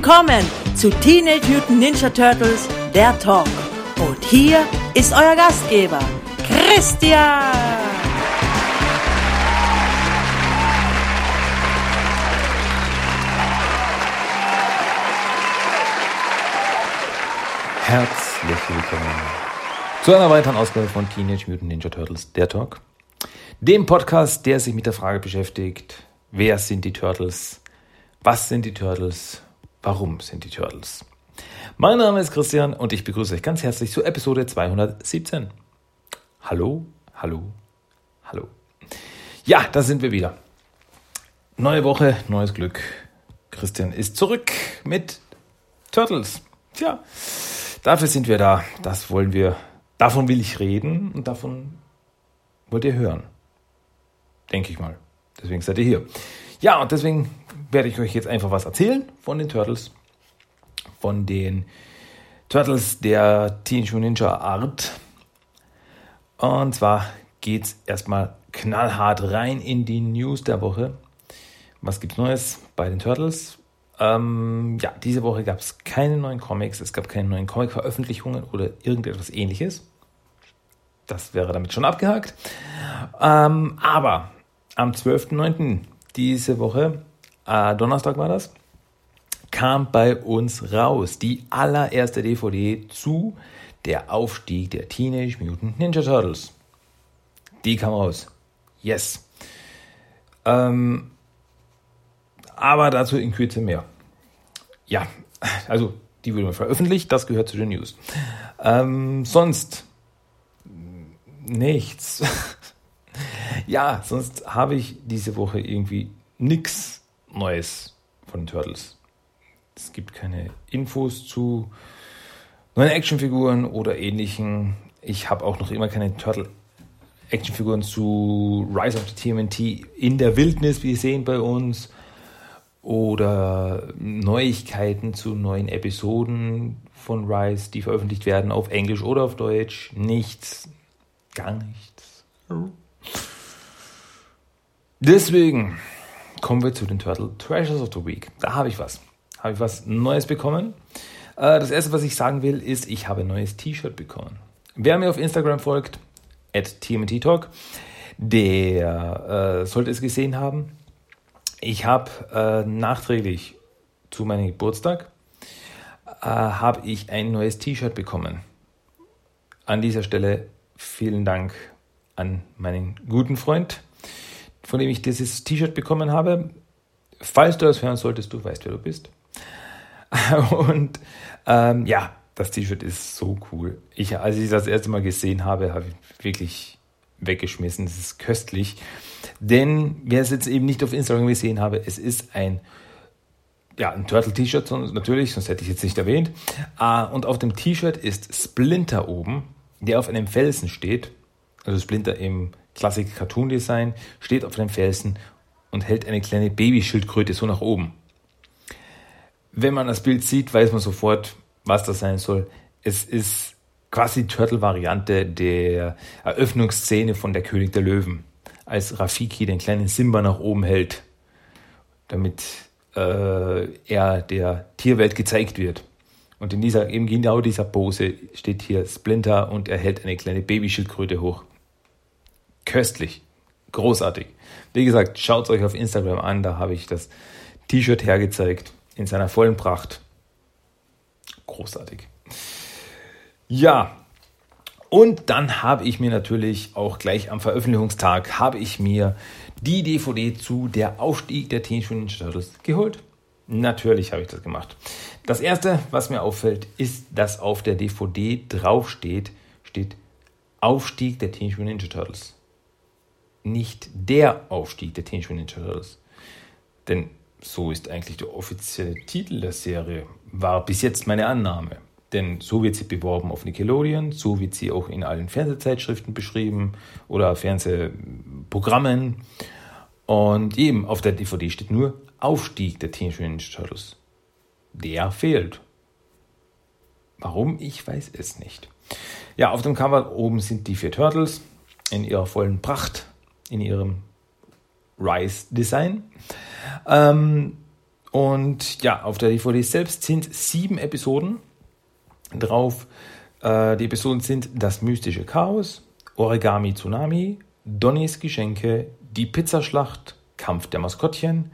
Willkommen zu Teenage Mutant Ninja Turtles, der Talk. Und hier ist euer Gastgeber, Christian. Herzlich willkommen zu einer weiteren Ausgabe von Teenage Mutant Ninja Turtles, der Talk. Dem Podcast, der sich mit der Frage beschäftigt, wer sind die Turtles, was sind die Turtles, warum sind die Turtles. Mein Name ist Christian und ich begrüße euch ganz herzlich zu Episode 217. Hallo, hallo, hallo. Ja, da sind wir wieder. Neue Woche, neues Glück. Christian ist zurück mit Turtles. Tja, Dafür sind wir da. Das wollen wir. Davon will ich reden und davon wollt ihr hören. Denke ich mal. Deswegen seid ihr hier. Ja, und deswegen werde ich euch jetzt einfach was erzählen von den Turtles. Von den Turtles der Teenage Ninja Art. Und zwar geht es erstmal knallhart rein in die News der Woche. Was gibt's Neues bei den Turtles? Ähm, ja, diese Woche gab es keine neuen Comics, es gab keine neuen Comic-Veröffentlichungen oder irgendetwas ähnliches. Das wäre damit schon abgehakt. Ähm, aber am 12.09. diese Woche, äh, Donnerstag war das, kam bei uns raus die allererste DVD zu der Aufstieg der Teenage Mutant Ninja Turtles. Die kam raus. Yes. Ähm, aber dazu in Kürze mehr. Ja, also die wurde veröffentlicht, das gehört zu den News. Ähm, sonst nichts. ja, sonst habe ich diese Woche irgendwie nichts Neues von den Turtles. Es gibt keine Infos zu neuen Actionfiguren oder ähnlichen. Ich habe auch noch immer keine Turtle Actionfiguren zu Rise of the TMNT in der Wildnis, wie Sie sehen bei uns oder Neuigkeiten zu neuen Episoden von Rise, die veröffentlicht werden auf Englisch oder auf Deutsch. Nichts. Gar nichts. Deswegen kommen wir zu den Turtle Treasures of the Week. Da habe ich was. Habe ich was Neues bekommen. Äh, das erste, was ich sagen will, ist, ich habe ein neues T-Shirt bekommen. Wer mir auf Instagram folgt, at TMT Talk, der äh, sollte es gesehen haben. Ich habe äh, nachträglich zu meinem Geburtstag äh, habe ich ein neues T-Shirt bekommen. An dieser Stelle vielen Dank an meinen guten Freund, von dem ich dieses T-Shirt bekommen habe. Falls du das hören solltest, du weißt, wer du bist. Und ähm, ja, das T-Shirt ist so cool. Ich, als ich das erste Mal gesehen habe, habe ich wirklich weggeschmissen. Es ist köstlich. Denn, wer es jetzt eben nicht auf Instagram gesehen habe, es ist ein, ja, ein Turtle-T-Shirt, natürlich, sonst hätte ich jetzt nicht erwähnt. Ah, und auf dem T-Shirt ist Splinter oben, der auf einem Felsen steht. Also Splinter im Klassik-Cartoon-Design, steht auf einem Felsen und hält eine kleine Babyschildkröte so nach oben. Wenn man das Bild sieht, weiß man sofort, was das sein soll. Es ist quasi Turtle-Variante der Eröffnungsszene von Der König der Löwen, als Rafiki den kleinen Simba nach oben hält, damit äh, er der Tierwelt gezeigt wird. Und in dieser, eben genau dieser Pose steht hier Splinter und er hält eine kleine Babyschildkröte hoch. Köstlich. Großartig. Wie gesagt, schaut es euch auf Instagram an, da habe ich das T-Shirt hergezeigt in seiner vollen Pracht. Großartig. Ja, und dann habe ich mir natürlich auch gleich am Veröffentlichungstag habe ich mir die DVD zu Der Aufstieg der Teenage Turtles geholt. Natürlich habe ich das gemacht. Das erste, was mir auffällt, ist, dass auf der DVD draufsteht, steht Aufstieg der Teenage Mutant Ninja Turtles. Nicht der Aufstieg der Teenage Mutant Ninja Turtles. Denn so ist eigentlich der offizielle Titel der Serie, war bis jetzt meine Annahme. Denn so wird sie beworben auf Nickelodeon, so wird sie auch in allen Fernsehzeitschriften beschrieben oder Fernsehprogrammen. Und eben auf der DVD steht nur Aufstieg der Teenage Mutant Ninja Turtles. Der fehlt. Warum? Ich weiß es nicht. Ja, auf dem Cover oben sind die vier Turtles in ihrer vollen Pracht, in ihrem Rise-Design. Ähm, Und ja, auf der DVD selbst sind sieben Episoden drauf. Äh, die Episoden sind Das mystische Chaos, Origami Tsunami, Donnys Geschenke, Die Pizzaschlacht, Kampf der Maskottchen,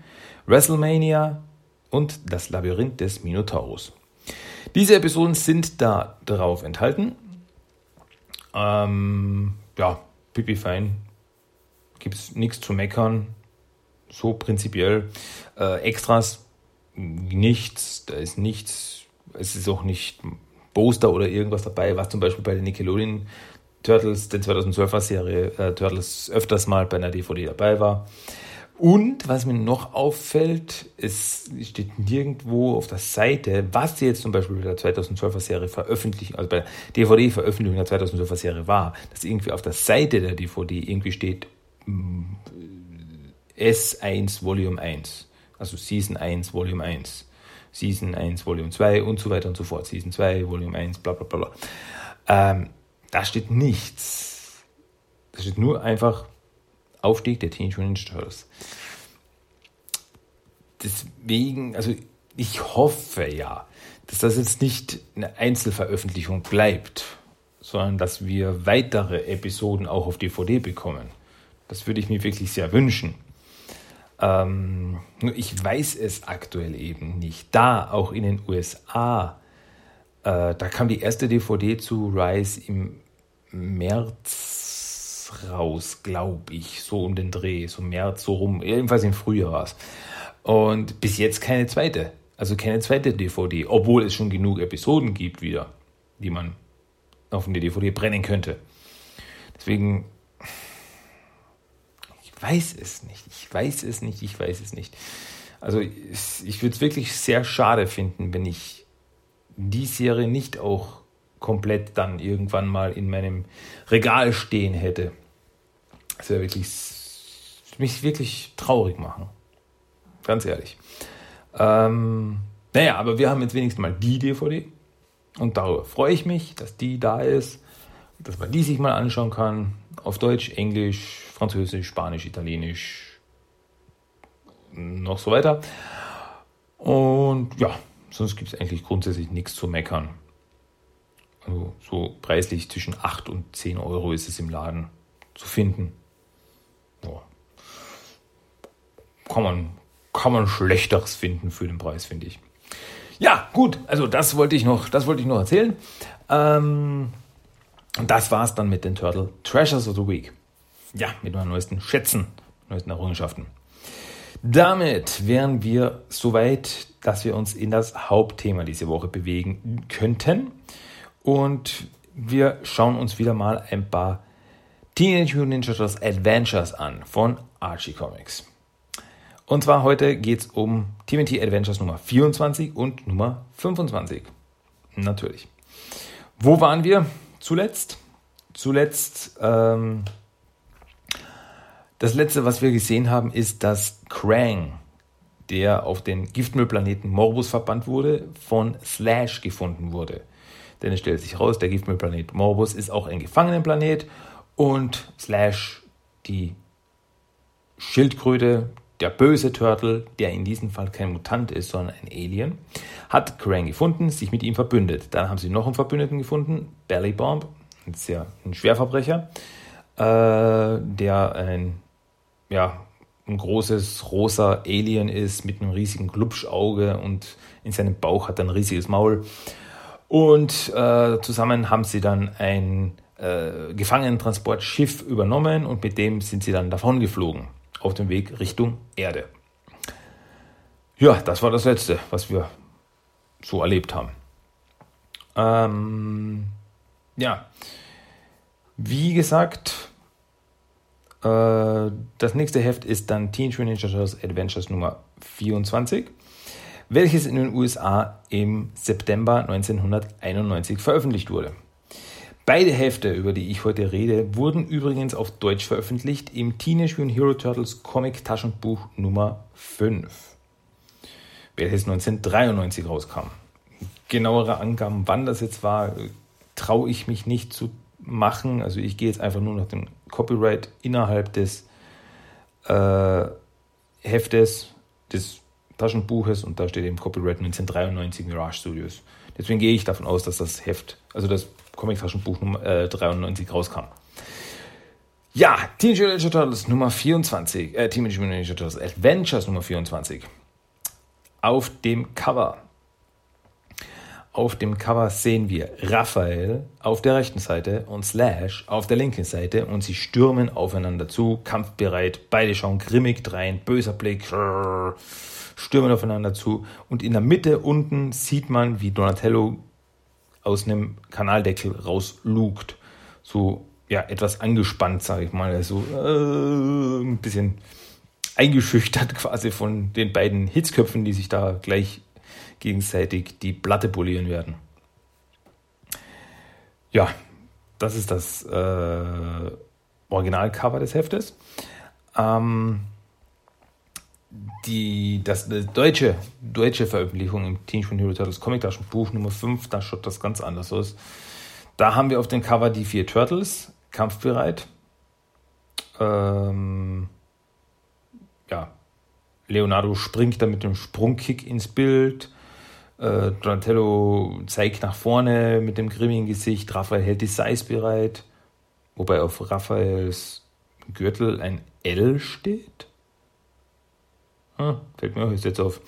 WrestleMania und Das Labyrinth des Minotaurus. Diese Episoden sind da drauf enthalten. Ähm, ja, pipi fein. Gibt es nichts zu meckern. So prinzipiell. Äh, Extras nichts. Da ist nichts. Es ist auch nicht Poster oder irgendwas dabei, was zum Beispiel bei den Nickelodeon Turtles, den 2012er Serie äh, Turtles öfters mal bei einer DVD dabei war. Und was mir noch auffällt, es steht nirgendwo auf der Seite, was jetzt zum Beispiel bei der 2012er Serie veröffentlicht, also bei der DVD-Veröffentlichung der 2012er Serie war, dass irgendwie auf der Seite der DVD irgendwie steht S1 Volume 1, also Season 1 Volume 1, Season 1 Volume 2 und so weiter und so fort, Season 2 Volume 1, bla bla bla bla. Ähm, da steht nichts. Da steht nur einfach Aufstieg der Teenage Mutant Turtles. Deswegen, also ich hoffe ja, dass das jetzt nicht eine Einzelveröffentlichung bleibt, sondern dass wir weitere Episoden auch auf DVD bekommen. Das würde ich mir wirklich sehr wünschen. Ähm, nur ich weiß es aktuell eben nicht. Da auch in den USA, äh, da kam die erste DVD zu Rise im März raus, glaube ich, so um den Dreh, so März, so rum, jedenfalls im Frühjahr war es. Und bis jetzt keine zweite, also keine zweite DVD, obwohl es schon genug Episoden gibt wieder, die man auf eine DVD brennen könnte. Deswegen, weiß es nicht, ich weiß es nicht, ich weiß es nicht. Also ich würde es wirklich sehr schade finden, wenn ich die Serie nicht auch komplett dann irgendwann mal in meinem Regal stehen hätte. Das wäre wirklich mich wirklich traurig machen. Ganz ehrlich. Ähm, naja, aber wir haben jetzt wenigstens mal die DVD. Und darüber freue ich mich, dass die da ist, dass man die sich mal anschauen kann. Auf Deutsch, Englisch, Französisch, Spanisch, Italienisch, noch so weiter. Und ja, sonst gibt es eigentlich grundsätzlich nichts zu meckern. Also so preislich zwischen 8 und 10 Euro ist es im Laden zu finden. Ja. Kann, man, kann man Schlechteres finden für den Preis, finde ich. Ja, gut, also das wollte ich noch, das wollte ich noch erzählen. Ähm, das war's dann mit den Turtle Treasures of the Week. Ja, mit meinen neuesten Schätzen, neuesten Errungenschaften. Damit wären wir soweit, dass wir uns in das Hauptthema diese Woche bewegen könnten. Und wir schauen uns wieder mal ein paar Teenage Mutant Ninja Turtles Adventures an von Archie Comics. Und zwar heute geht es um TMT Adventures Nummer 24 und Nummer 25. Natürlich. Wo waren wir zuletzt? Zuletzt, ähm, das letzte, was wir gesehen haben, ist, dass Krang, der auf den Giftmüllplaneten Morbus verbannt wurde, von Slash gefunden wurde. Denn es stellt sich raus, der Giftmüllplanet Morbus ist auch ein Gefangenenplanet und Slash, die Schildkröte, der böse Turtle, der in diesem Fall kein Mutant ist, sondern ein Alien, hat Krang gefunden, sich mit ihm verbündet. Dann haben sie noch einen Verbündeten gefunden, Belly Bomb, das ist ja ein Schwerverbrecher, äh, der ein, ja, ein großes rosa Alien ist mit einem riesigen Glubschauge und in seinem Bauch hat er ein riesiges Maul. Und äh, zusammen haben sie dann ein äh, Gefangenentransportschiff übernommen und mit dem sind sie dann davon geflogen auf dem Weg Richtung Erde. Ja, das war das Letzte, was wir so erlebt haben. Ähm, ja, wie gesagt, das nächste Heft ist dann Teenage Mutant Ninja Turtles Adventures Nummer 24 welches in den USA im September 1991 veröffentlicht wurde. Beide Hefte, über die ich heute rede, wurden übrigens auf Deutsch veröffentlicht im Teenage Mutant Hero Turtles Comic Taschenbuch Nummer 5, welches 1993 rauskam. Genauere Angaben, wann das jetzt war, traue ich mich nicht zu machen. Also ich gehe jetzt einfach nur nach dem Copyright innerhalb des äh, Heftes, des Taschenbuches und da steht eben Copyright 1993 Mirage Studios. Deswegen gehe ich davon aus, dass das Heft, also das Comic-Taschenbuch Nummer äh, 93 rauskam. Ja, Teenage Mutant Ninja Turtles Nummer 24, äh, Teenage Mutant Ninja Turtles Adventures Nummer 24. Auf dem Cover. Auf dem Cover sehen wir Raphael auf der rechten Seite und Slash auf der linken Seite und sie stürmen aufeinander zu, kampfbereit, beide schauen grimmig drein, böser Blick, stürmen aufeinander zu und in der Mitte unten sieht man, wie Donatello aus einem Kanaldeckel rauslugt. So, ja, etwas angespannt, sage ich mal. So äh, ein bisschen eingeschüchtert quasi von den beiden Hitzköpfen, die sich da gleich gegenseitig die Platte polieren werden. Ja, das ist das äh, Originalcover des Heftes. Ähm, die, das, das deutsche, deutsche Veröffentlichung im Teenage Mutant Hero Turtles Comic Taschenbuch Nummer 5, da schaut das ganz anders aus. Da haben wir auf dem Cover die vier Turtles, kampfbereit. Ähm, ja, Leonardo springt da mit dem Sprungkick ins Bild. Äh, Donatello zeigt nach vorne mit dem grimmigen Gesicht. Raphael hält die Size bereit. Wobei auf Raphaels Gürtel ein L steht. Ah, fällt mir auch jetzt auf.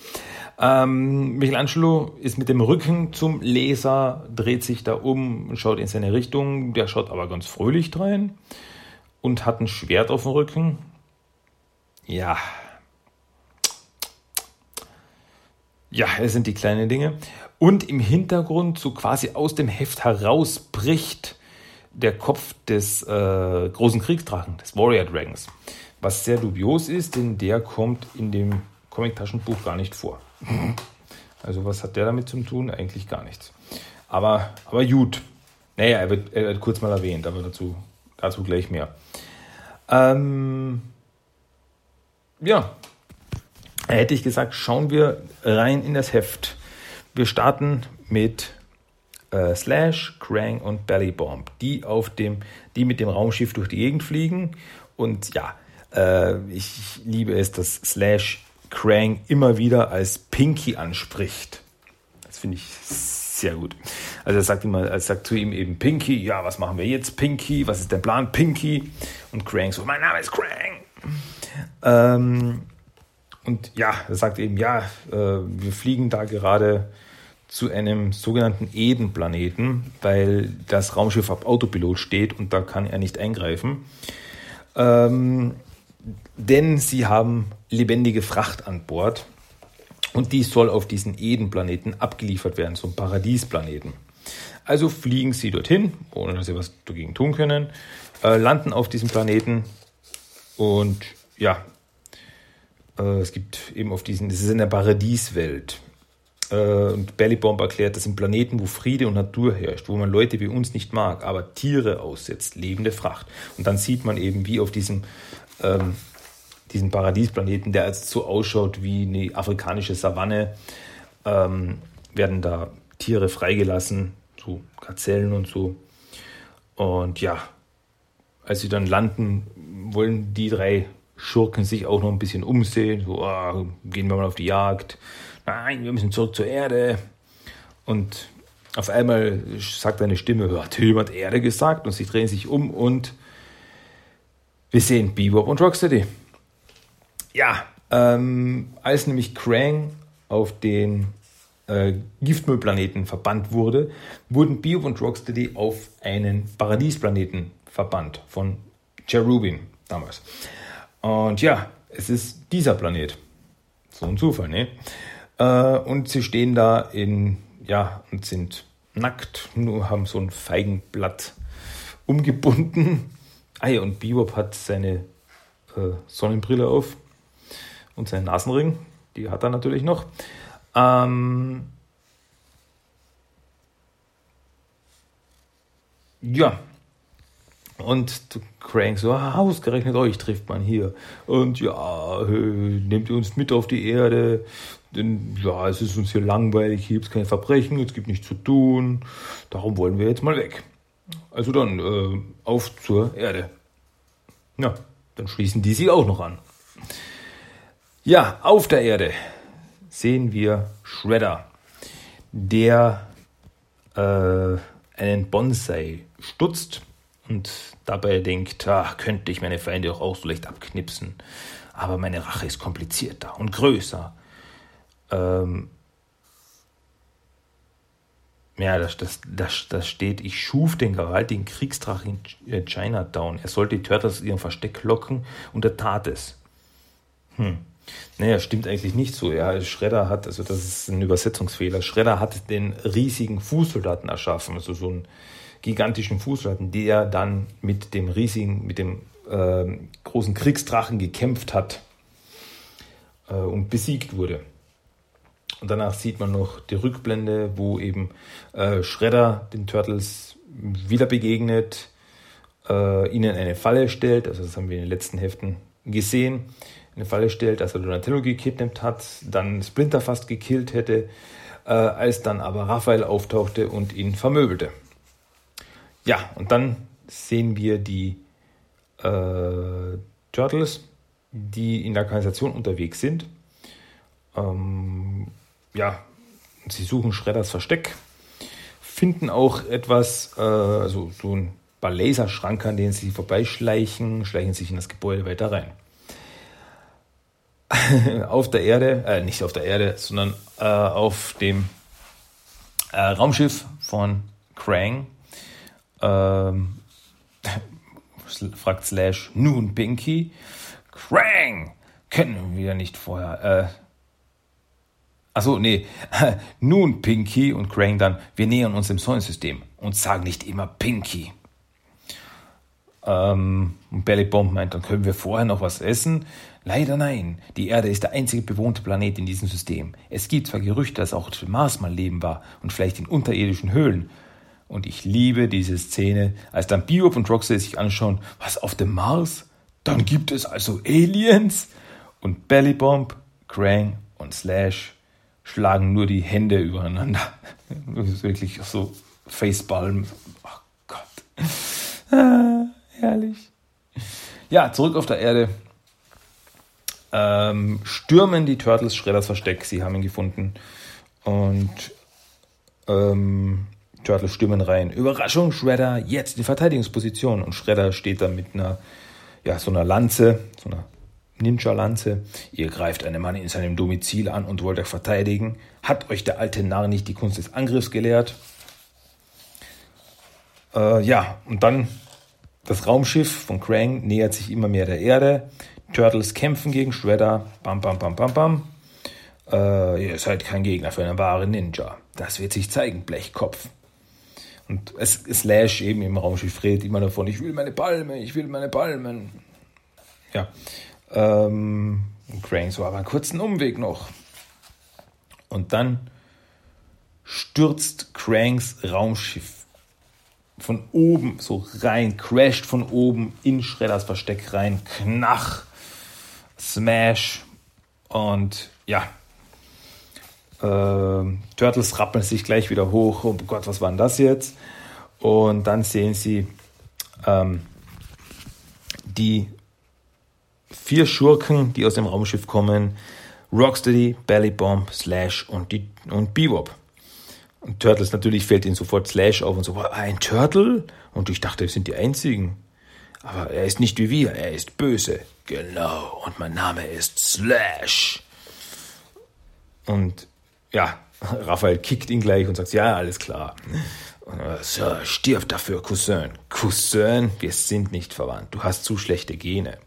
Ähm, Michelangelo ist mit dem Rücken zum Leser, dreht sich da um, schaut in seine Richtung. Der schaut aber ganz fröhlich rein und hat ein Schwert auf dem Rücken. Ja. Ja, es sind die kleinen Dinge. Und im Hintergrund, so quasi aus dem Heft heraus, bricht der Kopf des äh, großen Kriegsdrachen, des Warrior Dragons was sehr dubios ist, denn der kommt in dem Comic-Taschenbuch gar nicht vor. Also was hat der damit zu tun? Eigentlich gar nichts. Aber, aber gut. Naja, er wird, er wird kurz mal erwähnt, aber dazu, dazu gleich mehr. Ähm, ja, hätte ich gesagt, schauen wir rein in das Heft. Wir starten mit äh, Slash, Krang und Bellybomb, die auf dem, die mit dem Raumschiff durch die Gegend fliegen. Und ja, äh, ich liebe es, dass Slash Krang immer wieder als Pinky anspricht. Das finde ich sehr gut. Also er sagt immer, er sagt zu ihm eben Pinky, ja, was machen wir jetzt, Pinky? Was ist der Plan, Pinky? Und Krang so, mein Name ist Krang. Ähm, und ja, er sagt eben, ja, äh, wir fliegen da gerade zu einem sogenannten Eden-Planeten, weil das Raumschiff auf Autopilot steht und da kann er nicht eingreifen. Ähm, denn sie haben lebendige Fracht an Bord und die soll auf diesen Eden-Planeten abgeliefert werden, ein Paradiesplaneten. Also fliegen sie dorthin, ohne dass sie was dagegen tun können, äh, landen auf diesem Planeten und ja, äh, es gibt eben auf diesen, das ist in der Paradieswelt. Äh, und Bellybomb erklärt, das sind Planeten, wo Friede und Natur herrscht, wo man Leute wie uns nicht mag, aber Tiere aussetzt, lebende Fracht. Und dann sieht man eben, wie auf diesem ähm, diesen Paradiesplaneten, der als so ausschaut wie eine afrikanische Savanne, ähm, werden da Tiere freigelassen, so Gazellen und so. Und ja, als sie dann landen, wollen die drei Schurken sich auch noch ein bisschen umsehen. So, oh, gehen wir mal auf die Jagd. Nein, wir müssen zurück zur Erde. Und auf einmal sagt eine Stimme, hat jemand Erde gesagt? Und sie drehen sich um und wir sehen Bebop und Rocksteady. Ja, ähm, als nämlich Krang auf den äh, Giftmüllplaneten verbannt wurde, wurden Bio und Rocksteady auf einen Paradiesplaneten verbannt von Cherubin damals. Und ja, es ist dieser Planet. So ein Zufall, ne? Äh, und sie stehen da in, ja, und sind nackt, nur haben so ein Feigenblatt umgebunden. Ah ja, und Bebop hat seine äh, Sonnenbrille auf und seinen Nasenring. Die hat er natürlich noch. Ähm, ja. Und Crank so, ah, ausgerechnet euch trifft man hier. Und ja, nehmt ihr uns mit auf die Erde. Denn ja, es ist uns hier langweilig, hier gibt es keine Verbrechen, es gibt nichts zu tun. Darum wollen wir jetzt mal weg. Also dann, äh, auf zur Erde. Ja, dann schließen die sich auch noch an. Ja, auf der Erde sehen wir Shredder, der äh, einen Bonsai stutzt und dabei denkt, ach, könnte ich meine Feinde auch, auch so leicht abknipsen. Aber meine Rache ist komplizierter und größer. Ähm, ja, das, das, das, das steht, ich schuf den gewaltigen Kriegsdrachen in Chinatown. Er sollte die Turtles aus ihrem Versteck locken und er tat es. Hm. Naja, stimmt eigentlich nicht so. Ja, Schredder hat, also das ist ein Übersetzungsfehler, Schredder hat den riesigen Fußsoldaten erschaffen, also so einen gigantischen Fußsoldaten, der dann mit dem riesigen, mit dem äh, großen Kriegsdrachen gekämpft hat äh, und besiegt wurde. Und danach sieht man noch die Rückblende, wo eben äh, Shredder den Turtles wieder begegnet, äh, ihnen eine Falle stellt, also das haben wir in den letzten Heften gesehen, eine Falle stellt, dass er Donatello gekidnappt hat, dann Splinter fast gekillt hätte, äh, als dann aber Raphael auftauchte und ihn vermöbelte. Ja, und dann sehen wir die äh, Turtles, die in der Kanalisation unterwegs sind. Ähm, ja, sie suchen Schredders Versteck, finden auch etwas, äh, also so ein paar Laserschranke, an denen sie vorbeischleichen, schleichen sich in das Gebäude weiter rein. auf der Erde, äh, nicht auf der Erde, sondern äh, auf dem äh, Raumschiff von Krang, ähm, fragt Slash nun Pinky, Krang, kennen wir nicht vorher, äh, Achso, nee. Nun, Pinky und Krang dann, wir nähern uns dem Sonnensystem und sagen nicht immer Pinky. Ähm, und Belly Bomb meint, dann können wir vorher noch was essen. Leider nein. Die Erde ist der einzige bewohnte Planet in diesem System. Es gibt zwar Gerüchte, dass auch Mars mal Leben war und vielleicht in unterirdischen Höhlen. Und ich liebe diese Szene, als dann Bebop und Roxy sich anschauen, was auf dem Mars? Dann gibt es also Aliens? Und Belly Bomb, Krang und Slash schlagen nur die Hände übereinander. Das ist wirklich so Facepalm. Oh Gott. Ah, herrlich. Ja, zurück auf der Erde. Ähm, stürmen die Turtles Schredders Versteck. Sie haben ihn gefunden. Und ähm, Turtles stürmen rein. Überraschung, Shredder, jetzt in Verteidigungsposition. Und Shredder steht da mit einer, ja, so einer Lanze, so einer Ninja-Lanze. Ihr greift einen Mann in seinem Domizil an und wollt euch verteidigen. Hat euch der alte Narr nicht die Kunst des Angriffs gelehrt? Äh, ja, und dann das Raumschiff von Krang nähert sich immer mehr der Erde. Turtles kämpfen gegen Shredder. Bam, bam, bam, bam, bam. Äh, ihr seid kein Gegner für einen wahren Ninja. Das wird sich zeigen, Blechkopf. Und es, Slash eben im Raumschiff redet immer davon, ich will meine Palme, ich will meine Palmen. Ja, ähm, Crane so, aber einen kurzen Umweg noch. Und dann stürzt Cranks Raumschiff von oben so rein, crasht von oben in Schredders Versteck rein, knach, smash und ja, Turtles rappeln sich gleich wieder hoch. Oh Gott, was war denn das jetzt? Und dann sehen sie ähm, die vier Schurken, die aus dem Raumschiff kommen. Rocksteady, Belly Bomb, Slash und, die, und Bebop. Und Turtles natürlich fällt ihnen sofort Slash auf und so, ein Turtle? Und ich dachte, wir sind die einzigen. Aber er ist nicht wie wir, er ist böse. Genau, und mein Name ist Slash. Und ja, Raphael kickt ihn gleich und sagt, ja, alles klar. So, stirb dafür, Cousin. Cousin, wir sind nicht verwandt. Du hast zu schlechte Gene.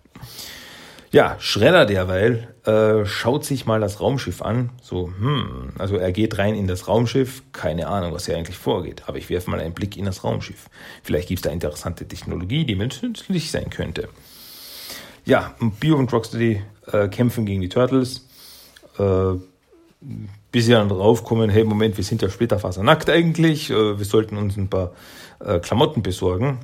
Ja, Schredder derweil äh, schaut sich mal das Raumschiff an. So, hm, also er geht rein in das Raumschiff, keine Ahnung, was hier eigentlich vorgeht, aber ich werfe mal einen Blick in das Raumschiff. Vielleicht gibt es da interessante Technologie, die mir nützlich sein könnte. Ja, Bio und Rocksteady äh, kämpfen gegen die Turtles. Äh, bis sie dann draufkommen, hey, Moment, wir sind ja splitterfasernackt eigentlich, äh, wir sollten uns ein paar äh, Klamotten besorgen.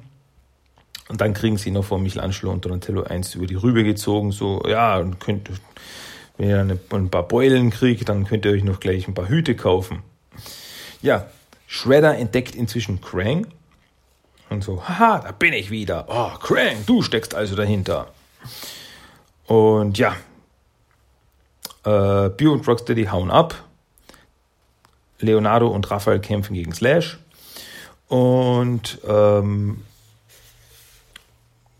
Und dann kriegen sie noch von Michelangelo und Donatello eins über die Rübe gezogen, so, ja, und könnt, wenn ihr eine, ein paar Beulen kriegt, dann könnt ihr euch noch gleich ein paar Hüte kaufen. Ja, Shredder entdeckt inzwischen Krang und so, haha, da bin ich wieder. Oh, Krang, du steckst also dahinter. Und ja, Äh, Bio und Rocksteady hauen ab. Leonardo und Raphael kämpfen gegen Slash. Und ähm,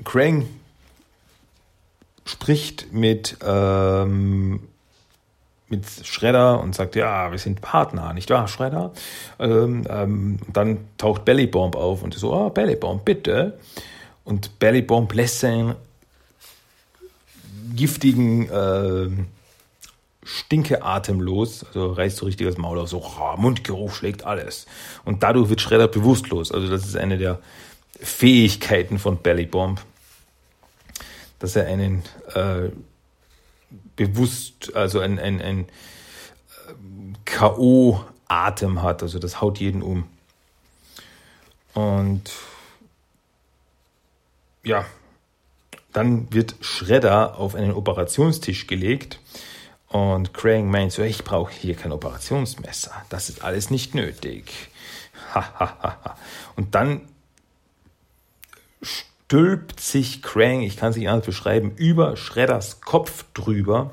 Krang spricht mit, ähm, mit Shredder und sagt, ja, wir sind Partner, nicht wahr, Shredder? Ähm, ähm, dann taucht Bellybomb auf und so, oh, Bellybomb, bitte. Und Bellybomb lässt seinen giftigen äh, Stinkeatem los, also reißt so richtig das Maul auf, so oh, Mundgeruch schlägt alles. Und dadurch wird Shredder bewusstlos. Also das ist eine der Fähigkeiten von Bellybomb, dass er einen äh, bewusst, also ein, ein, ein äh, K.O.-Atem hat, also das haut jeden um. Und ja, dann wird Shredder auf einen Operationstisch gelegt und Crane meint so, ich brauche hier kein Operationsmesser, das ist alles nicht nötig. und dann stülpt sich Krang, ich kann es nicht anders beschreiben, über Shredders Kopf drüber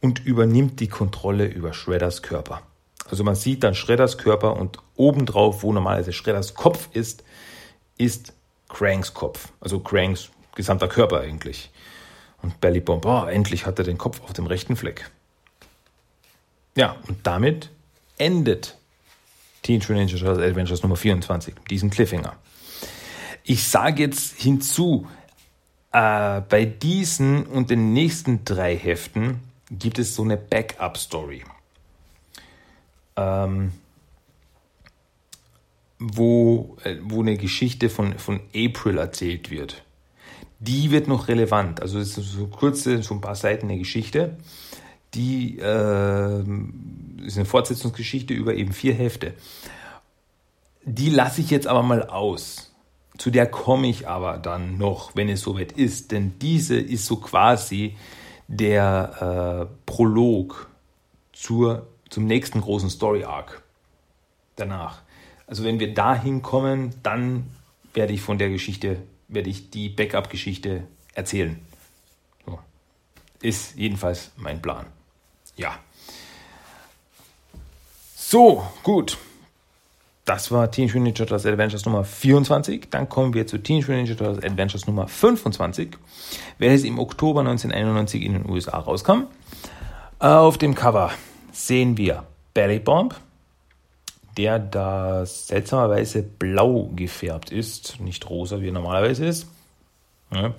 und übernimmt die Kontrolle über Shredders Körper. Also man sieht dann Shredders Körper und obendrauf, wo normalerweise Shredders Kopf ist, ist Cranks Kopf. Also Cranks gesamter Körper eigentlich. Und Belly Bomb, oh, endlich hat er den Kopf auf dem rechten Fleck. Ja, und damit endet Teenage Mutant Adventures Nummer 24, diesen Cliffhanger. Ich sage jetzt hinzu, äh, bei diesen und den nächsten drei Heften gibt es so eine Backup-Story. Ähm, wo, äh, wo eine Geschichte von, von April erzählt wird. Die wird noch relevant. Also es ist so kurze, so ein paar Seiten der Geschichte. Die äh, ist eine Fortsetzungsgeschichte über eben vier Hefte. Die lasse ich jetzt aber mal aus. Zu der komme ich aber dann noch, wenn es soweit ist. Denn diese ist so quasi der äh, Prolog zur, zum nächsten großen Story Arc danach. Also wenn wir dahin kommen, dann werde ich von der Geschichte, werde ich die Backup-Geschichte erzählen. So. Ist jedenfalls mein Plan. Ja. So, gut. Das war Teenage Mutant Ninja Turtles Adventures Nummer 24. Dann kommen wir zu Teenage Mutant Ninja Turtles Adventures Nummer 25, welches im Oktober 1991 in den USA rauskam. Auf dem Cover sehen wir Belly Bomb, der da seltsamerweise blau gefärbt ist, nicht rosa, wie er normalerweise ist. Ja.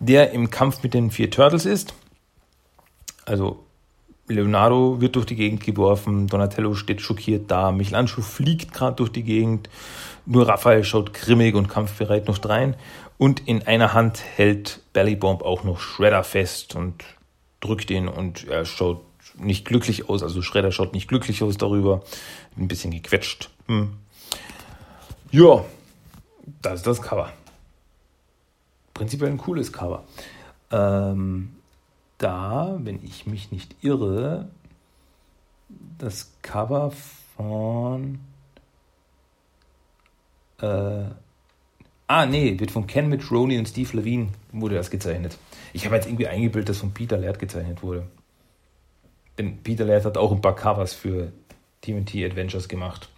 Der im Kampf mit den vier Turtles ist. Also Leonardo wird durch die Gegend geworfen, Donatello steht schockiert da, Michelangelo fliegt gerade durch die Gegend, nur Raphael schaut grimmig und kampfbereit noch drein und in einer Hand hält Bellybomb auch noch Shredder fest und drückt ihn und er schaut nicht glücklich aus, also Shredder schaut nicht glücklich aus darüber, ein bisschen gequetscht. Hm. Ja, das ist das Cover. Prinzipiell ein cooles Cover. Ähm, da, wenn ich mich nicht irre, das Cover von. Äh, ah, nee, wird von Ken Mitroni und Steve Levine wurde das gezeichnet. Ich habe jetzt irgendwie eingebildet, dass von Peter Laird gezeichnet wurde. Denn Peter Laird hat auch ein paar Covers für TMT Adventures gemacht.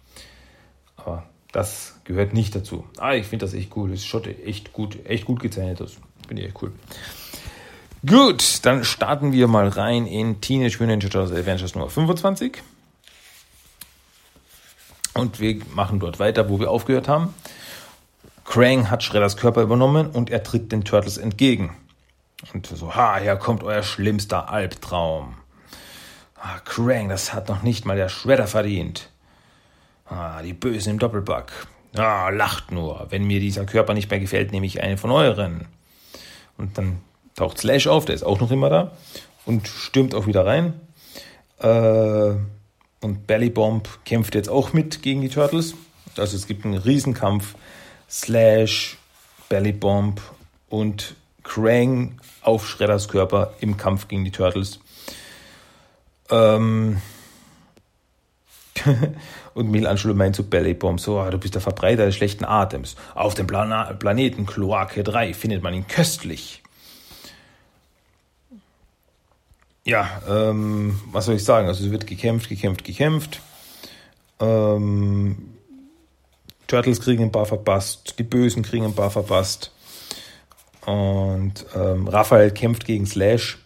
Aber das gehört nicht dazu. Ah, ich finde das echt cool. Das schaut echt gut, echt gut gezeichnet aus. Finde ich echt cool. Gut, dann starten wir mal rein in Teenage Mutant Ninja Turtles Adventures Nummer 25. Und wir machen dort weiter, wo wir aufgehört haben. Krang hat Shredders Körper übernommen und er tritt den Turtles entgegen. Und so, ha, hier kommt euer schlimmster Albtraum. Ah, Krang, das hat noch nicht mal der Shredder verdient. Ah, die Bösen im Doppelback. Ah, lacht nur. Wenn mir dieser Körper nicht mehr gefällt, nehme ich einen von euren. Und dann taucht Slash auf, der ist auch noch immer da und stürmt auch wieder rein. Äh, und Bellybomb kämpft jetzt auch mit gegen die Turtles. Also es gibt einen Riesenkampf. Slash, Bellybomb und Krang auf Shredders Körper im Kampf gegen die Turtles. Ähm und Michelangelo meint zu Bellybomb so, ah, du bist der Verbreiter des schlechten Atems. Auf dem Plan Planeten Kloake 3 findet man ihn köstlich. ja, ähm, was soll ich sagen? Also es wird gekämpft, gekämpft, gekämpft. Ähm, Turtles kriegen ein paar verpasst, die Bösen kriegen ein paar verpasst. Und ähm, Raphael kämpft gegen Slash.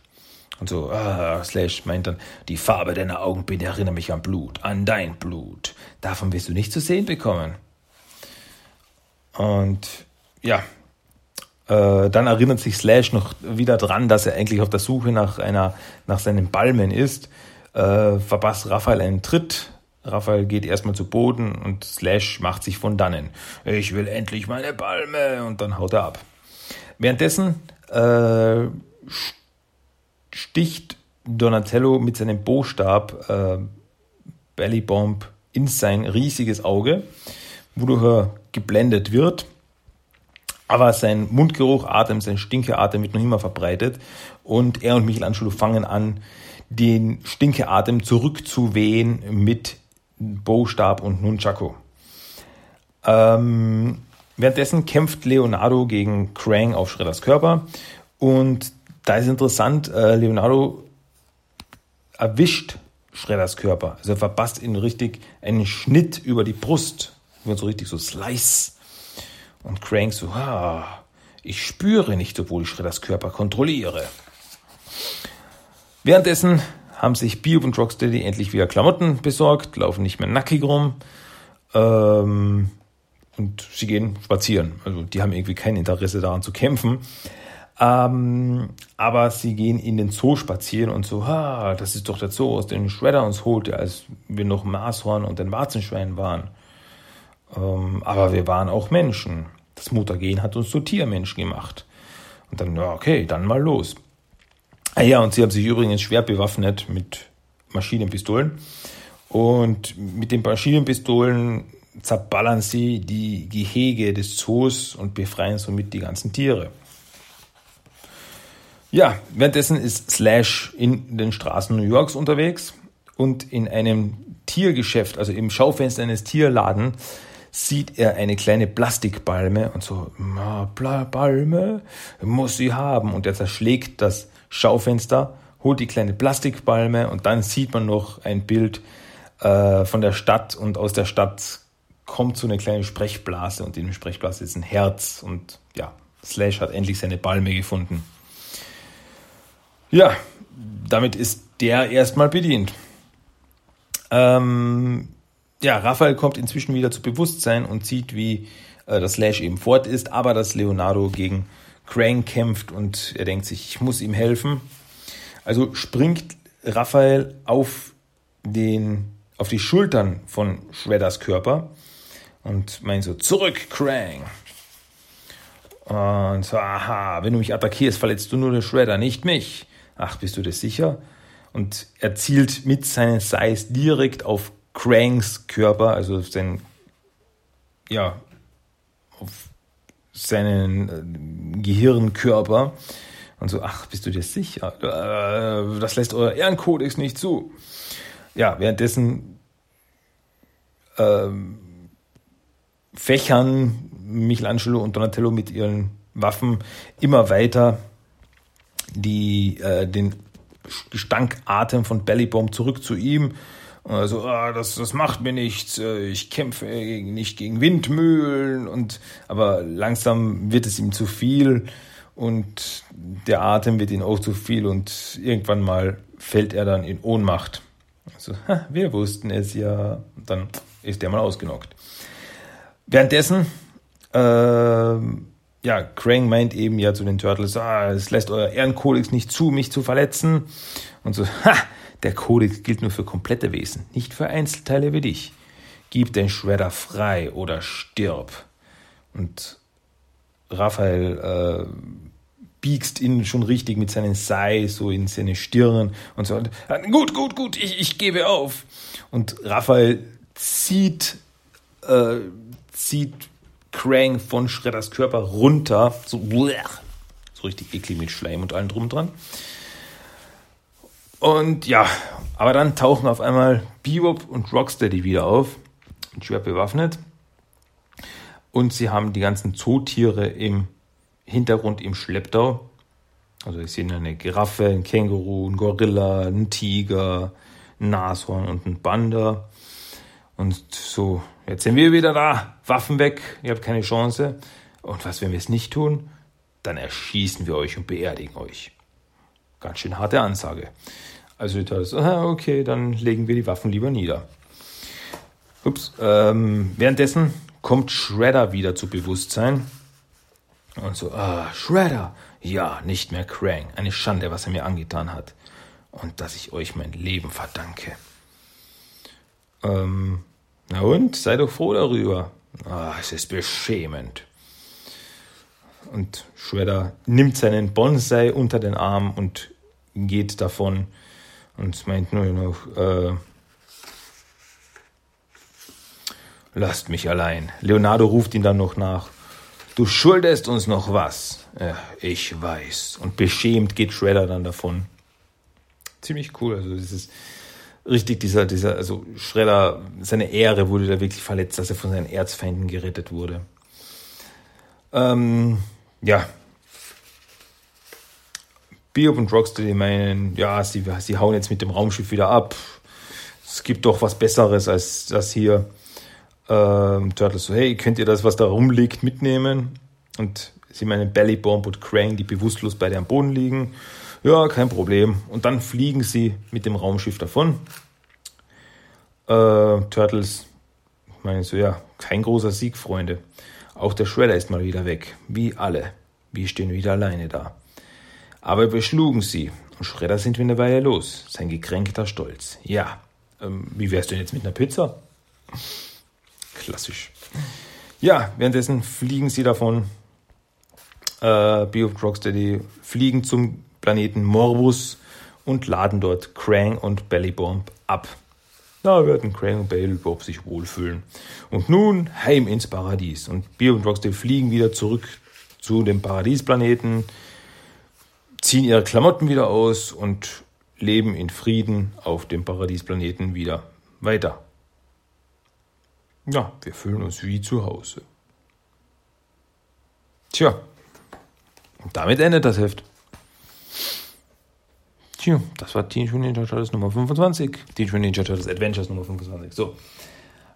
Und so, ah, Slash meint dann, die Farbe deiner Augenbinde erinnert mich an Blut, an dein Blut. Davon wirst du nicht zu sehen bekommen. Und ja, äh, dann erinnert sich Slash noch wieder dran, dass er eigentlich auf der Suche nach einer, nach seinem Ballman ist. Äh, verpasst Raphael einen Tritt. Raphael geht erstmal zu Boden und Slash macht sich von dannen. Ich will endlich meine Balme und dann haut er ab. Währenddessen äh, sticht Donatello mit seinem Bostab äh, Bellybomb in sein riesiges Auge, wodurch er geblendet wird aber sein Mundgeruch, Atem, sein Stinkeatem wird noch immer verbreitet. Und er und Michelangelo fangen an, den Stinkeatem zurückzuwehen mit Bowstab und Nunchaku. Ähm, währenddessen kämpft Leonardo gegen Krang auf Shredders Körper. Und da ist interessant, äh, Leonardo erwischt Shredders Körper. Also er verpasst ihn richtig einen Schnitt über die Brust. Wird so richtig so Slice. Und Crank so, ah, ich spüre nicht, obwohl ich Shredders Körper kontrolliere. Währenddessen haben sich Biob und Rocksteady endlich wieder Klamotten besorgt, laufen nicht mehr nackig rum. Ähm, und sie gehen spazieren. Also die haben irgendwie kein Interesse daran zu kämpfen. Ähm, aber sie gehen in den Zoo spazieren und so, ha, das ist doch der Zoo, aus dem Shredder uns holte, als wir noch Mashorn und den Warzenschwein waren. Ähm, aber wir waren auch Menschen. Das Mutagen hat uns zu Tiermenschen gemacht. Und dann, ja, okay, dann mal los. Ah ja, und sie haben sich übrigens schwer bewaffnet mit Maschinenpistolen. Und mit den Maschinenpistolen zerballern sie die Gehege des Zoos und befreien somit die ganzen Tiere. Ja, währenddessen ist Slash in den Straßen New Yorks unterwegs und in einem Tiergeschäft, also im Schaufenster eines Tierladen, sieht er eine kleine Plastikbalme und so, Balme, muss sie haben. Und er zerschlägt das Schaufenster, holt die kleine Plastikbalme und dann sieht man noch ein Bild äh, von der Stadt und aus der Stadt kommt so eine kleine Sprechblase und in der Sprechblase ist ein Herz und ja, Slash hat endlich seine Balme gefunden. Ja, damit ist der erstmal bedient. Ähm, ja, Raphael kommt inzwischen wieder zu Bewusstsein und sieht, wie äh, das Slash eben fort ist, aber dass Leonardo gegen Krang kämpft und er denkt sich, ich muss ihm helfen. Also springt Raphael auf den, auf die Schultern von Shredders Körper und meint so, zurück, Krang. Und so, aha, wenn du mich attackierst, verletzt du nur den Shredder, nicht mich. Ach, bist du das sicher? Und er zielt mit seinen Size direkt auf Cranks Körper, also sein, ja, auf seinen äh, Gehirnkörper. Und so, ach, bist du dir sicher? Äh, das lässt euer Ehrenkodex nicht zu. Ja, währenddessen ähm, fächern Michelangelo und Donatello mit ihren Waffen immer weiter die, äh, den Gestankatem von Bellybomb zurück zu ihm also, ah, das, das macht mir nichts, äh, ich kämpfe nicht gegen Windmühlen und aber langsam wird es ihm zu viel und der Atem wird ihm auch zu viel und irgendwann mal fällt er dann in Ohnmacht. Also, ha, wir wussten es ja. Dann ist der mal ausgenockt. Währenddessen, äh, ja, Krang meint eben ja zu den Turtles, ah, es lässt euer Ehrenkodex nicht zu, mich zu verletzen. Und so, ha, der Kodex gilt nur für komplette Wesen, nicht für Einzelteile wie dich. Gib den Shredder frei oder stirb. Und Raphael äh, biegst ihn schon richtig mit seinen Sei so in seine Stirn und so. Gut, gut, gut, ich, ich gebe auf. Und Raphael zieht, äh, zieht Krang von Shredders Körper runter, so, so richtig eklig mit Schleim und allem drum dran. Und ja, aber dann tauchen auf einmal Bebop und Rocksteady wieder auf, schwer bewaffnet. Und sie haben die ganzen Zootiere im Hintergrund im Schlepptau. Also ich sehe eine Giraffe, ein Känguru, ein Gorilla, ein Tiger, ein Nashorn und ein Panda. Und so, jetzt sind wir wieder da, Waffen weg, ihr habt keine Chance. Und was, wenn wir es nicht tun? Dann erschießen wir euch und beerdigen euch. Ganz schön harte Ansage. Also ich dachte, okay, dann legen wir die Waffen lieber nieder. Ups. Ähm, währenddessen kommt Shredder wieder zu Bewusstsein. Und so, ah, Shredder. Ja, nicht mehr Krang. Eine Schande, was er mir angetan hat. Und dass ich euch mein Leben verdanke. Ähm, na und? Sei doch froh darüber. Ah, es ist beschämend. Und Shredder nimmt seinen Bonsai unter den Arm und geht davon und meint nur noch, äh, Lasst mich allein. Leonardo ruft ihn dann noch nach. Du schuldest uns noch was. Ja, ich weiß. Und beschämt geht Shredder dann davon. Ziemlich cool. Also, ist richtig dieser, dieser, also Shredder, seine Ehre wurde da wirklich verletzt, dass er von seinen Erzfeinden gerettet wurde. Ähm, ja. Biob und Rocksteady meinen, ja, sie, sie hauen jetzt mit dem Raumschiff wieder ab. Es gibt doch was Besseres als das hier. Ähm, Turtles so, hey, könnt ihr das, was da rumliegt, mitnehmen? Und sie meinen Bellybomb und Krang, die bewusstlos bei am Boden liegen. Ja, kein Problem. Und dann fliegen sie mit dem Raumschiff davon. Äh, Turtles meinen so, ja, kein großer Sieg, Freunde. Auch der Shredder ist mal wieder weg. Wie alle. Wir stehen wieder alleine da. Aber wir schlugen sie. Und Shredder sind wir eine Weile los. Sein gekränkter Stolz. Ja. Ähm, wie wär's denn jetzt mit einer Pizza? Klassisch. Ja, währenddessen fliegen sie davon. Äh, Bio Rocksteady fliegen zum Planeten Morbus und laden dort Krang und Bellybomb ab. Da werden Krang und Bellybomb sich wohlfühlen. Und nun heim ins Paradies. Und Bio und Rocksteady fliegen wieder zurück zu dem Paradiesplaneten, ziehen ihre Klamotten wieder aus und leben in Frieden auf dem Paradiesplaneten wieder weiter. Ja, wir fühlen uns wie zu Hause. Tja, damit endet das Heft. Tja, das war Teenage Mutant Ninja Turtles Nummer 25. Teenage Mutant Ninja Turtles Adventures Nummer 25. So.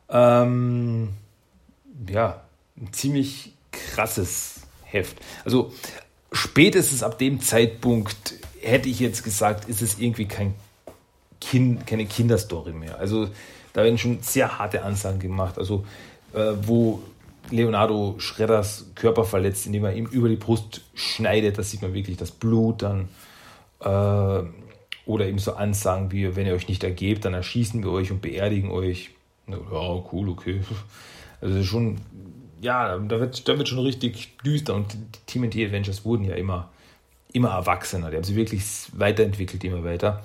Ähm, ja, ein ziemlich krasses Heft. Also spätestens ab dem Zeitpunkt hätte ich jetzt gesagt, ist es irgendwie kein kind, keine Kinderstory mehr. Also da werden schon sehr harte Ansagen gemacht. Also äh, wo Leonardo Schredders Körper verletzt, indem er ihm über die Brust schneidet, da sieht man wirklich das Blut dann. Äh, oder eben so Ansagen wie, wenn ihr euch nicht ergebt, dann erschießen wir euch und beerdigen euch. Ja, cool, okay. Also schon, ja, da wird, da wird schon richtig düster und die TMNT Adventures wurden ja immer, immer erwachsener. Die haben sich wirklich weiterentwickelt, immer weiter.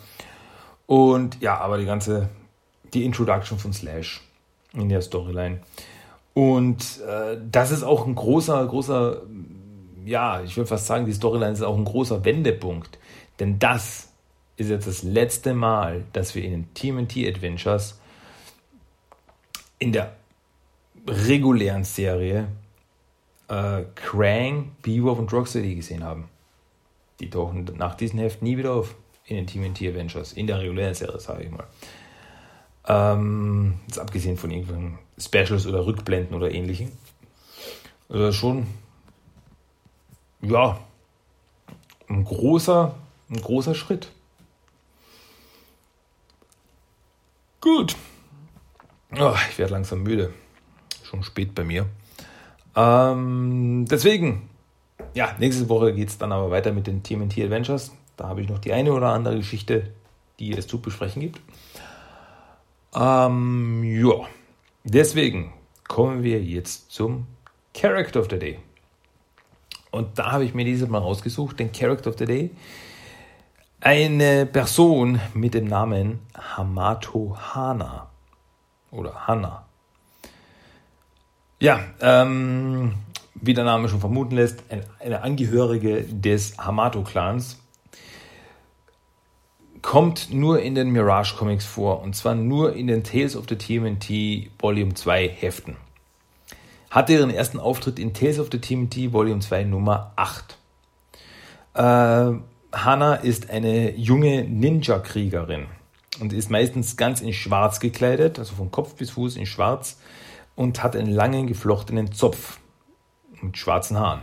Und ja, aber die ganze die Introduction von Slash in der Storyline. Und äh, das ist auch ein großer, großer, ja, ich würde fast sagen, die Storyline ist auch ein großer Wendepunkt. Denn das ist jetzt das letzte Mal, dass wir in den TMNT Adventures in der regulären Serie äh, Krang, Beowulf und Rocksteady gesehen haben. Die tauchen nach diesem Heft nie wieder auf in den TMNT Adventures, in der regulären Serie, sage ich mal. Ähm, jetzt abgesehen von irgendwelchen Specials oder Rückblenden oder ähnlichem. Also schon, ja, ein großer, ein großer Schritt. Gut. Oh, ich werde langsam müde. Schon spät bei mir. Ähm, deswegen, ja, nächste Woche geht es dann aber weiter mit den TMNT Adventures. Da habe ich noch die eine oder andere Geschichte, die es zu besprechen gibt. Ähm, ja, deswegen kommen wir jetzt zum Character of the Day. Und da habe ich mir dieses Mal rausgesucht, den Character of the Day. Eine Person mit dem Namen Hamato Hana. Oder Hana. Ja, ähm, wie der Name schon vermuten lässt, eine Angehörige des Hamato-Clans kommt nur in den Mirage Comics vor und zwar nur in den Tales of the TMNT Volume 2 Heften. Hatte ihren ersten Auftritt in Tales of the TMNT Volume 2 Nummer 8. Äh, Hana ist eine junge Ninja-Kriegerin und ist meistens ganz in schwarz gekleidet, also von Kopf bis Fuß in schwarz und hat einen langen geflochtenen Zopf mit schwarzen Haaren.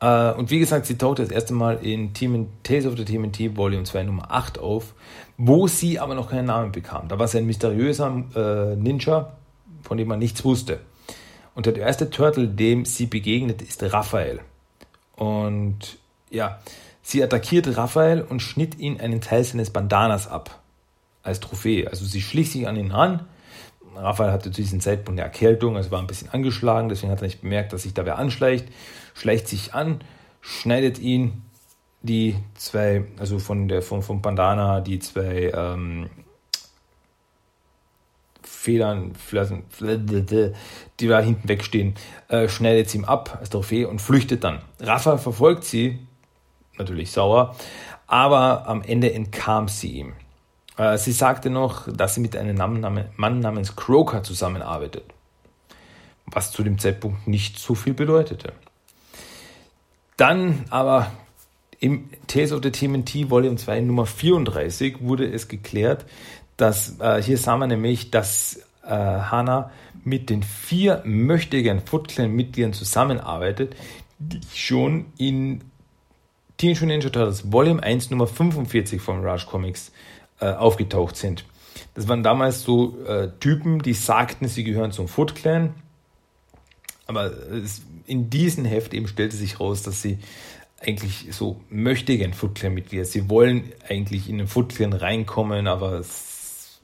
Äh, und wie gesagt, sie taucht das erste Mal in Team Tales of the TMNT Volume 2 Nummer 8 auf, wo sie aber noch keinen Namen bekam. Da war sie ein mysteriöser äh, Ninja, von dem man nichts wusste. Und der erste Turtle, dem sie begegnet, ist Raphael. Und ja, sie attackierte Raphael und schnitt ihn einen Teil seines Bandanas ab. Als Trophäe. Also sie schlich sich an ihn ran. Raphael hatte zu diesem Zeitpunkt eine Erkältung, also war ein bisschen angeschlagen, deswegen hat er nicht bemerkt, dass sich da wer anschleicht. Schleicht sich an, schneidet ihn die zwei, also von der vom, vom Bandana die zwei ähm, Federn, die da hinten wegstehen, äh, schneidet sie ihm ab als Trophäe und flüchtet dann. Rafa verfolgt sie, natürlich sauer, aber am Ende entkam sie ihm. Äh, sie sagte noch, dass sie mit einem Mann namens Croker zusammenarbeitet, was zu dem Zeitpunkt nicht so viel bedeutete. Dann aber im Tales of the TMNT Volume 2 Nummer 34 wurde es geklärt, dass äh, hier sah man nämlich, dass äh, Hana mit den vier möchtegern Foot Clan Mitgliedern zusammenarbeitet, die schon in Teenage Mutant Ninja Turtles Volume 1 Nummer 45 von Raj Comics äh, aufgetaucht sind. Das waren damals so äh, Typen, die sagten, sie gehören zum Foot Clan. Aber es, in diesem Heft eben stellte sich raus, dass sie eigentlich so möchtegern Foot Clan Mitglieder. Sie wollen eigentlich in den Foot Clan reinkommen, aber es,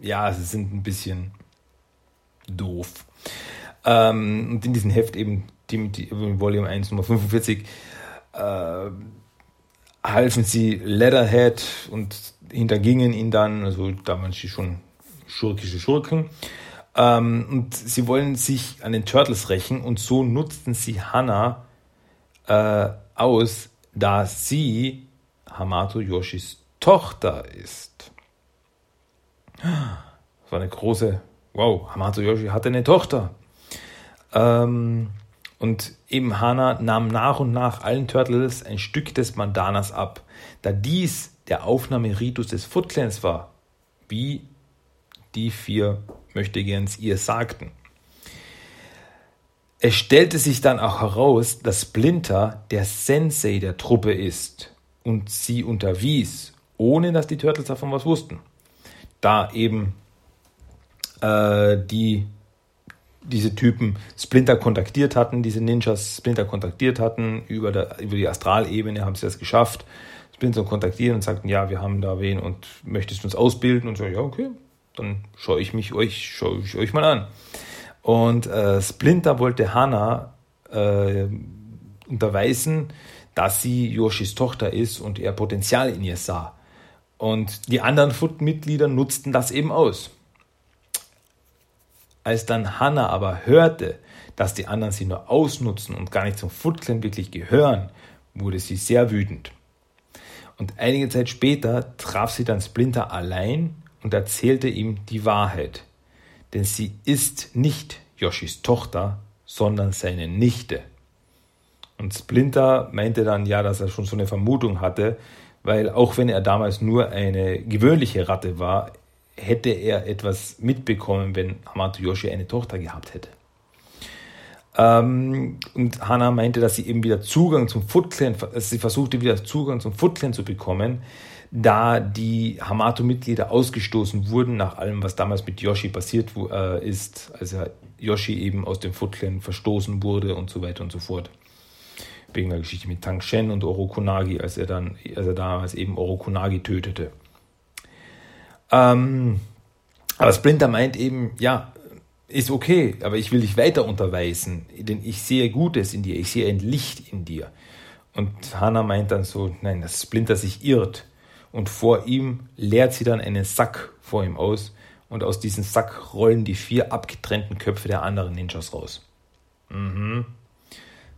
ja, sie sind ein bisschen doof. Ähm, und in diesem Heft eben, die Volume 1 Nummer 45, äh, halfen sie Leatherhead und hintergingen ihn dann, also da waren sie schon schurkische Schurken. Ähm, und sie wollen sich an den Turtles rächen und so nutzten sie Hannah äh, aus, da sie Hamato Yoshis Tochter ist. Das war eine große, wow, Hamato Yoshi hatte eine Tochter. Ähm, und eben Hana nahm nach und nach allen Turtles ein Stück des Mandanas ab, da dies der Aufnahmeritus des Foot Clans war, wie die vier Möchtegerns ihr sagten. Es stellte sich dann auch heraus, dass Splinter der Sensei der Truppe ist und sie unterwies, ohne dass die Turtles davon was wussten. Da eben äh, die diese Typen Splinter kontaktiert hatten, diese Ninjas Splinter kontaktiert hatten, über, der, über die Astralebene haben sie das geschafft, Splinter kontaktieren und sagten, ja, wir haben da wen und möchtest du uns ausbilden? Und so, ja, okay, dann schaue ich mich euch, schaue ich euch mal an. Und äh, Splinter wollte Hana äh, unterweisen, dass sie Yoshis Tochter ist und er Potenzial in ihr sah. Und die anderen Foot-Mitglieder nutzten das eben aus. Als dann Hannah aber hörte, dass die anderen sie nur ausnutzen und gar nicht zum Foot Clan wirklich gehören, wurde sie sehr wütend. Und einige Zeit später traf sie dann Splinter allein und erzählte ihm die Wahrheit. Denn sie ist nicht Yoshis Tochter, sondern seine Nichte. Und Splinter meinte dann ja, dass er schon so eine Vermutung hatte, weil auch wenn er damals nur eine gewöhnliche Ratte war, hätte er etwas mitbekommen, wenn Hamato Yoshi eine Tochter gehabt hätte. Ähm, und Hana meinte, dass sie eben wieder Zugang zum Foot Clan, sie versuchte wieder Zugang zum Foot Clan zu bekommen, da die Hamato-Mitglieder ausgestoßen wurden nach allem, was damals mit Yoshi passiert äh, ist, als Yoshi eben aus dem Foot Clan verstoßen wurde und so weiter und so fort. Wegen der Geschichte mit Tang Shen und Orokunagi, als er dann, als er damals eben Orokunagi tötete. Ähm, aber Splinter meint eben, ja, ist okay, aber ich will dich weiter unterweisen, denn ich sehe Gutes in dir, ich sehe ein Licht in dir. Und Hannah meint dann so, nein, dass Splinter sich irrt. Und vor ihm leert sie dann einen Sack vor ihm aus und aus diesem Sack rollen die vier abgetrennten Köpfe der anderen Ninjas raus. Mhm.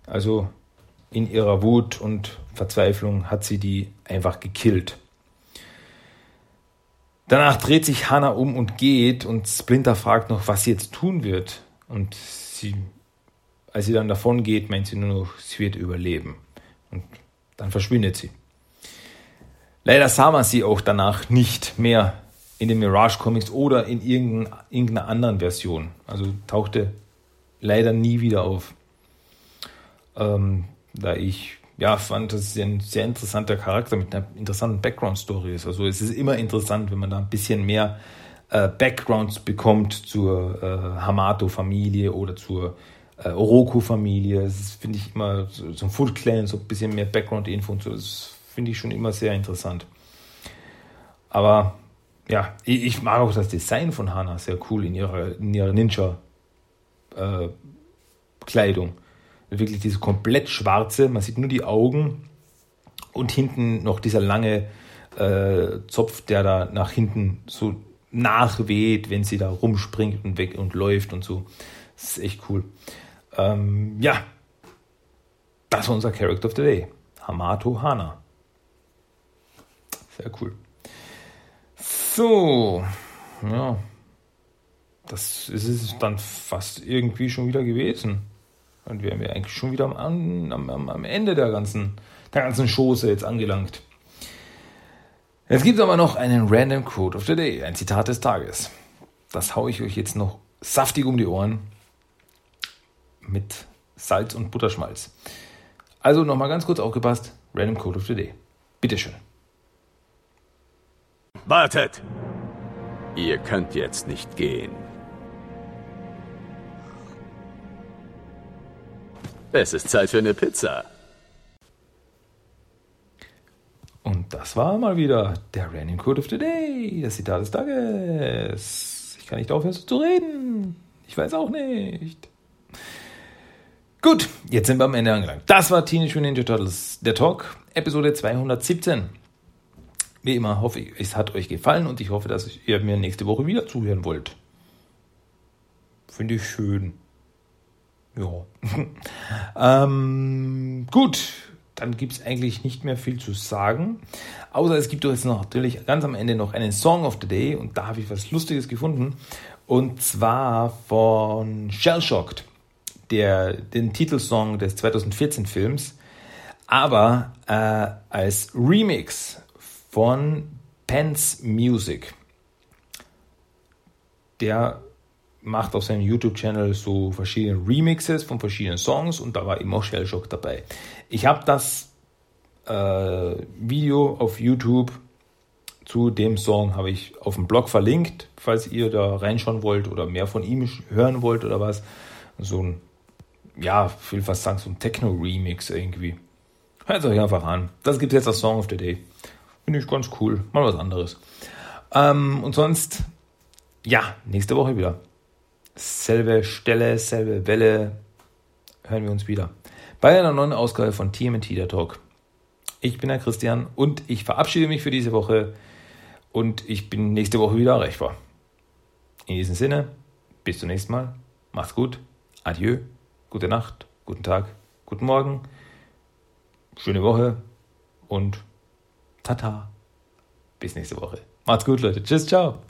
Also in ihrer Wut und Verzweiflung hat sie die einfach gekillt. Danach dreht sich Hannah um und geht und Splinter fragt noch, was sie jetzt tun wird. Und sie, als sie dann davon geht, meint sie nur noch, sie wird überleben. Und dann verschwindet sie. Leider sah man sie auch danach nicht mehr in den Mirage Comics oder in irgendeiner anderen Version. Also tauchte leider nie wieder auf. Ähm, da ich ja fand, dass es ein sehr interessanter Charakter mit einer interessanten Background-Story ist. Also es ist immer interessant, wenn man da ein bisschen mehr äh, Backgrounds bekommt zur äh, Hamato-Familie oder zur äh, Oroku-Familie. Das finde ich immer so, so ein Foot Clan, so ein bisschen mehr Background-Info und so. Das finde ich schon immer sehr interessant. Aber ja, ich, ich, mag auch das Design von Hana sehr cool in ihrer, in ihrer Ninja-Kleidung. Wirklich diese komplett schwarze, man sieht nur die Augen und hinten noch dieser lange äh, Zopf, der da nach hinten so nachweht, wenn sie da rumspringt und weg und läuft und so. Das ist echt cool. Ähm, ja, das war unser Character of the Day. Hamato Hana. Sehr cool. So, ja, das ist es dann fast irgendwie schon wieder gewesen. Dann wären wir eigentlich schon wieder am, am, am Ende der ganzen, der ganzen Chose jetzt angelangt. Es gibt aber noch einen Random Quote of the Day, ein Zitat des Tages. Das haue ich euch jetzt noch saftig um die Ohren mit Salz und Butterschmalz. Also nochmal ganz kurz aufgepasst, Random Quote of the Day. Bitteschön. Wartet! Ihr könnt jetzt nicht gehen. Es ist Zeit für eine Pizza. Und das war mal wieder der Random Code of the Day, das Zitat des Tages. Ich kann nicht aufhören zu reden. Ich weiß auch nicht. Gut, jetzt sind wir am Ende angelangt. Das war Teenage Mutant Ninja Turtles, der Talk, Episode 217. Wie immer hoffe ich, es hat euch gefallen und ich hoffe, dass ihr mir nächste Woche wieder zuhören wollt. Finde ich schön. Ja. ähm, gut, dann gibt es eigentlich nicht mehr viel zu sagen. Außer es gibt jetzt noch natürlich ganz am Ende noch einen Song of the Day und da habe ich was Lustiges gefunden. Und zwar von Shellshocked, der, den Titelsong des 2014 Films, aber äh, als Remix von Pence Music. Der macht auf seinem YouTube-Channel so verschiedene Remixes von verschiedenen Songs und da war immer Shellshock dabei. Ich habe das äh, Video auf YouTube zu dem Song habe ich auf dem Blog verlinkt, falls ihr da reinschauen wollt oder mehr von ihm hören wollt oder was. So ein, ja, ich will fast sagen, so ein Techno-Remix irgendwie. Hört es euch einfach an. Das gibt es jetzt als Song of the Day. Finde ich ganz cool. Mal was anderes. Ähm, und sonst, ja, nächste Woche wieder. Selbe Stelle, selbe Welle. Hören wir uns wieder. Bei einer neuen Ausgabe von TMT der Talk. Ich bin der Christian und ich verabschiede mich für diese Woche und ich bin nächste Woche wieder erreichbar. In diesem Sinne, bis zum nächsten Mal. Macht's gut. Adieu. Gute Nacht, guten Tag, guten Morgen. Schöne Woche und Tata. Bis nächste Woche. Macht's gut, Leute. Tschüss, ciao.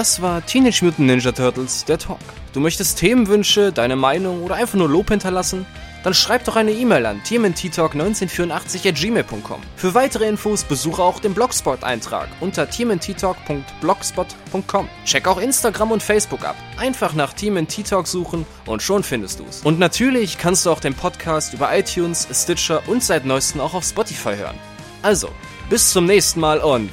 Das war Teenage Mutant Ninja Turtles, der Talk. Du möchtest Themenwünsche, deine Meinung oder einfach nur Lob hinterlassen? Dann schreib doch eine E-Mail an tmnttalk1984 at gmail.com. Für weitere Infos besuche auch den Blogspot-Eintrag unter tmnttalk.blogspot.com. Check auch Instagram und Facebook ab. Einfach nach TMNT Talk suchen und schon findest du's. Und natürlich kannst du auch den Podcast über iTunes, Stitcher und seit neuestem auch auf Spotify hören. Also, bis zum nächsten Mal und...